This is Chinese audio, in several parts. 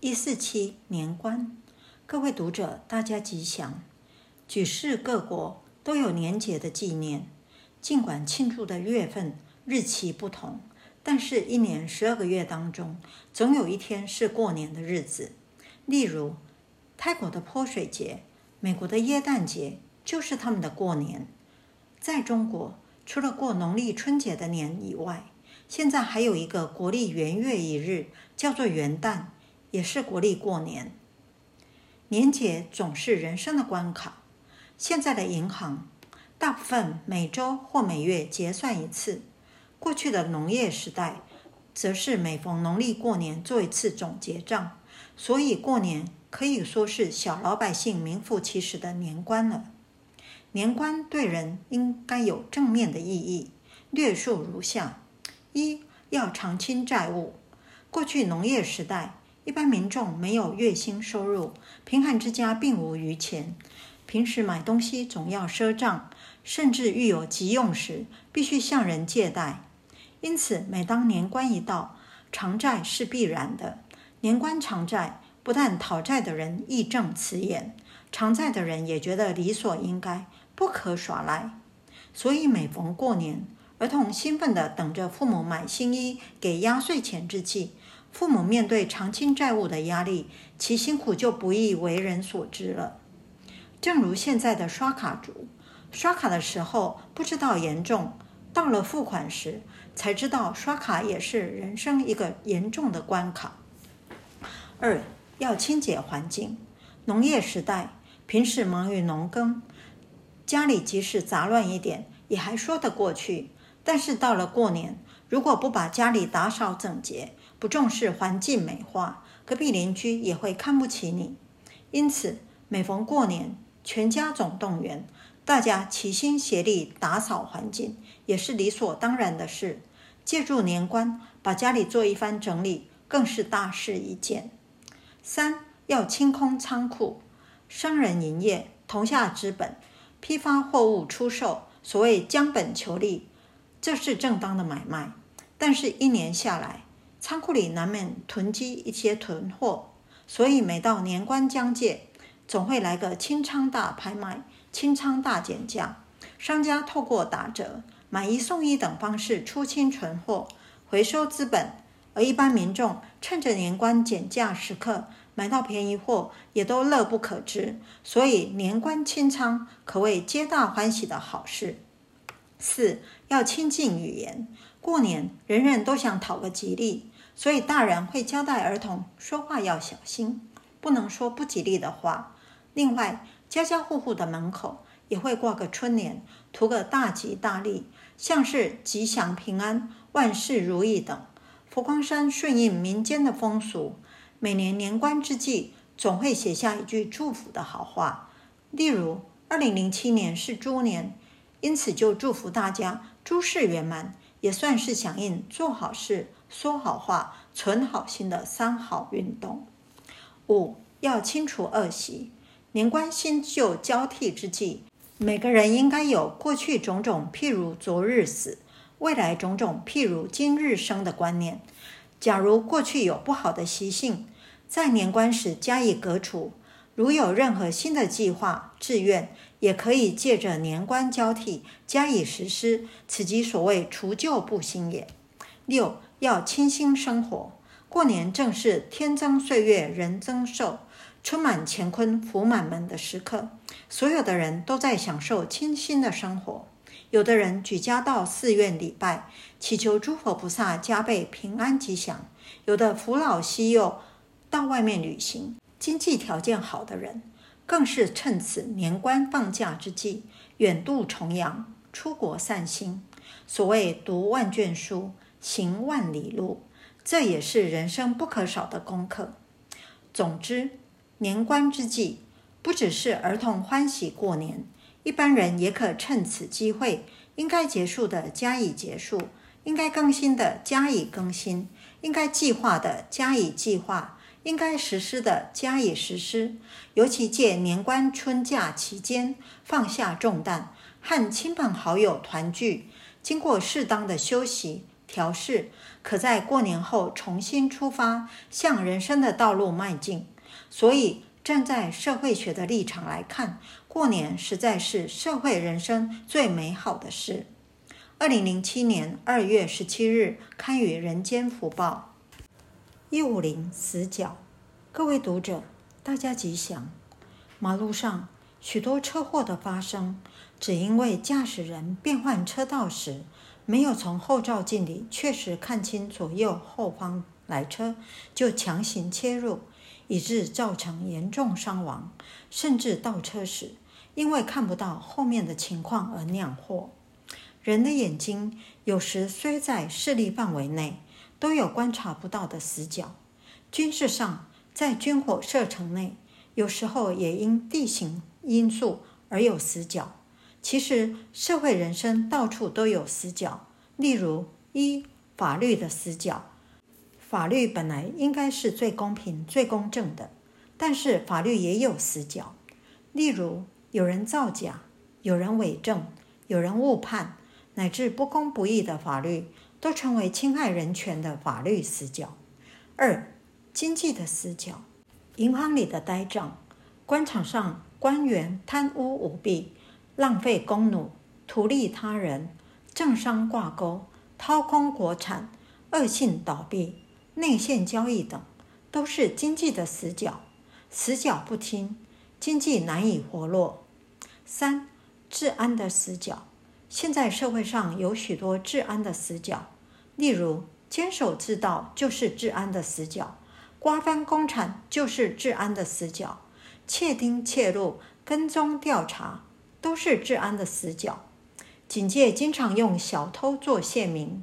一四七年关，各位读者，大家吉祥。举世各国都有年节的纪念，尽管庆祝的月份、日期不同，但是，一年十二个月当中，总有一天是过年的日子。例如，泰国的泼水节，美国的耶诞节，就是他们的过年。在中国，除了过农历春节的年以外，现在还有一个国历元月一日，叫做元旦，也是国历过年。年节总是人生的关卡。现在的银行大部分每周或每月结算一次，过去的农业时代则是每逢农历过年做一次总结账，所以过年可以说是小老百姓名副其实的年关了。年关对人应该有正面的意义，略述如下：一要偿清债务。过去农业时代，一般民众没有月薪收入，贫寒之家并无余钱。平时买东西总要赊账，甚至遇有急用时，必须向人借贷。因此，每当年关一到，偿债是必然的。年关偿债，不但讨债的人义正辞严，偿债的人也觉得理所应该，不可耍赖。所以，每逢过年，儿童兴奋地等着父母买新衣、给压岁钱之际，父母面对偿清债务的压力，其辛苦就不易为人所知了。正如现在的刷卡族，刷卡的时候不知道严重，到了付款时才知道刷卡也是人生一个严重的关卡。二要清洁环境。农业时代，平时忙于农耕，家里即使杂乱一点也还说得过去。但是到了过年，如果不把家里打扫整洁，不重视环境美化，隔壁邻居也会看不起你。因此，每逢过年，全家总动员，大家齐心协力打扫环境，也是理所当然的事。借助年关，把家里做一番整理，更是大事一件。三要清空仓库，商人营业，投下资本，批发货物出售，所谓将本求利，这是正当的买卖。但是，一年下来，仓库里难免囤积一些囤货，所以每到年关将届，总会来个清仓大拍卖、清仓大减价，商家透过打折、买一送一等方式出清存货，回收资本；而一般民众趁着年关减价时刻买到便宜货，也都乐不可支。所以年关清仓可谓皆大欢喜的好事。四要亲近语言，过年人人都想讨个吉利，所以大人会交代儿童说话要小心，不能说不吉利的话。另外，家家户户的门口也会挂个春联，图个大吉大利，像是吉祥平安、万事如意等。佛光山顺应民间的风俗，每年年关之际，总会写下一句祝福的好话。例如，二零零七年是猪年，因此就祝福大家诸事圆满，也算是响应做好事、说好话、存好心的三好运动。五要清除恶习。年关新旧交替之际，每个人应该有过去种种譬如昨日死，未来种种譬如今日生的观念。假如过去有不好的习性，在年关时加以革除；如有任何新的计划、志愿，也可以借着年关交替加以实施。此即所谓除旧布新也。六要清新生活，过年正是天增岁月人增寿。春满乾坤福满门的时刻，所有的人都在享受清新的生活。有的人举家到寺院礼拜，祈求诸佛菩萨加倍平安吉祥；有的扶老携幼到外面旅行。经济条件好的人，更是趁此年关放假之际，远渡重洋，出国散心。所谓读万卷书，行万里路，这也是人生不可少的功课。总之。年关之际，不只是儿童欢喜过年，一般人也可趁此机会，应该结束的加以结束，应该更新的加以更新，应该计划的加以计划，应该实施的加以实施。尤其借年关春假期间，放下重担，和亲朋好友团聚，经过适当的休息，调试，可在过年后重新出发，向人生的道路迈进。所以，站在社会学的立场来看，过年实在是社会人生最美好的事。二零零七年二月十七日刊于《人间福报》。一五零死角，各位读者，大家吉祥。马路上许多车祸的发生，只因为驾驶人变换车道时，没有从后照镜里确实看清左右后方来车，就强行切入，以致造成严重伤亡，甚至倒车时因为看不到后面的情况而酿祸。人的眼睛有时虽在视力范围内，都有观察不到的死角。军事上，在军火射程内，有时候也因地形因素而有死角。其实，社会人生到处都有死角。例如，一法律的死角，法律本来应该是最公平、最公正的，但是法律也有死角。例如，有人造假，有人伪证，有人误判。乃至不公不义的法律，都成为侵害人权的法律死角。二、经济的死角，银行里的呆账，官场上官员贪污舞弊、浪费公奴、图利他人、政商挂钩、掏空国产、恶性倒闭、内线交易等，都是经济的死角。死角不清，经济难以活络。三、治安的死角。现在社会上有许多治安的死角，例如坚守自盗就是治安的死角，瓜分公产就是治安的死角，窃听窃录、跟踪调查都是治安的死角。警界经常用小偷做线民，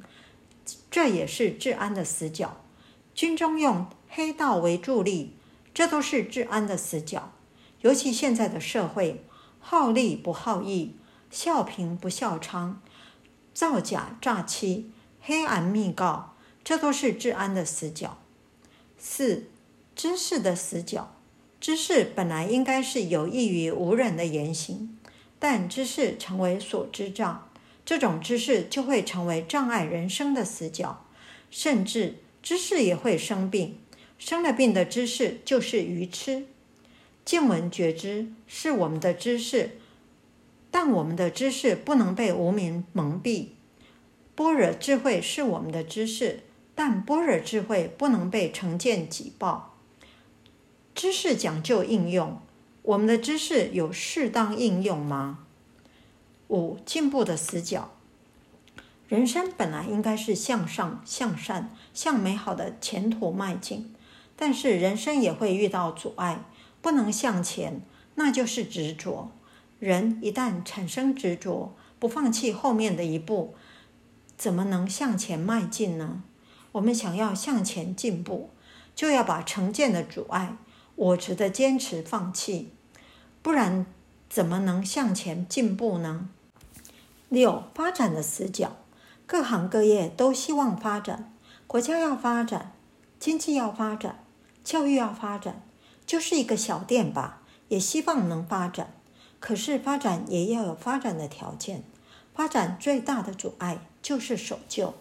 这也是治安的死角。军中用黑道为助力，这都是治安的死角。尤其现在的社会，好利不好义。笑贫不笑娼，造假诈欺、黑暗密告，这都是治安的死角。四、知识的死角。知识本来应该是有益于无人的言行，但知识成为所知障，这种知识就会成为障碍人生的死角，甚至知识也会生病。生了病的知识就是愚痴。见闻觉知是我们的知识。但我们的知识不能被无明蒙蔽，般若智慧是我们的知识，但般若智慧不能被成见挤爆。知识讲究应用，我们的知识有适当应用吗？五、进步的死角。人生本来应该是向上、向善、向美好的前途迈进，但是人生也会遇到阻碍，不能向前，那就是执着。人一旦产生执着，不放弃后面的一步，怎么能向前迈进呢？我们想要向前进步，就要把成见的阻碍、我执的坚持放弃，不然怎么能向前进步呢？六、发展的死角，各行各业都希望发展，国家要发展，经济要发展，教育要发展，就是一个小店吧，也希望能发展。可是发展也要有发展的条件，发展最大的阻碍就是守旧，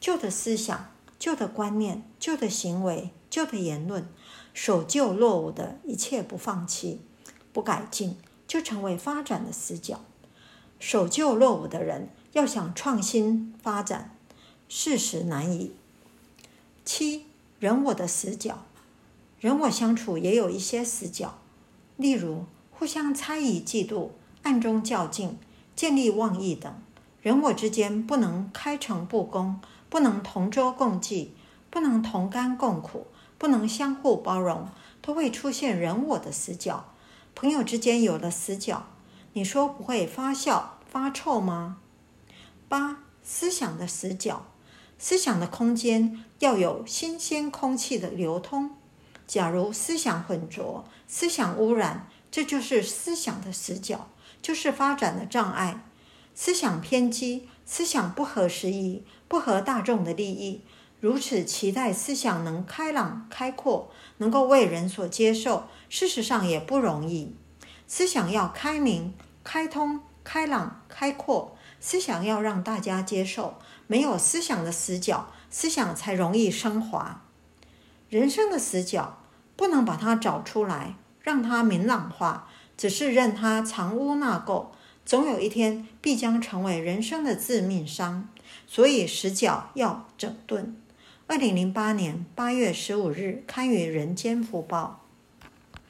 旧的思想、旧的观念、旧的行为、旧的言论，守旧落伍的一切不放弃、不改进，就成为发展的死角。守旧落伍的人要想创新发展，事实难以。七、人我的死角，人我相处也有一些死角，例如。互相猜疑、嫉妒、暗中较劲、见利忘义等，人我之间不能开诚布公，不能同舟共济，不能同甘共苦，不能相互包容，都会出现人我的死角。朋友之间有了死角，你说不会发酵发臭吗？八、思想的死角，思想的空间要有新鲜空气的流通。假如思想混浊，思想污染。这就是思想的死角，就是发展的障碍。思想偏激，思想不合时宜，不合大众的利益。如此期待思想能开朗开阔，能够为人所接受，事实上也不容易。思想要开明、开通、开朗、开阔，思想要让大家接受，没有思想的死角，思想才容易升华。人生的死角不能把它找出来，让它明朗化，只是任它藏污纳垢，总有一天必将成为人生的致命伤。所以死角要整顿。二零零八年八月十五日刊于《人间福报》。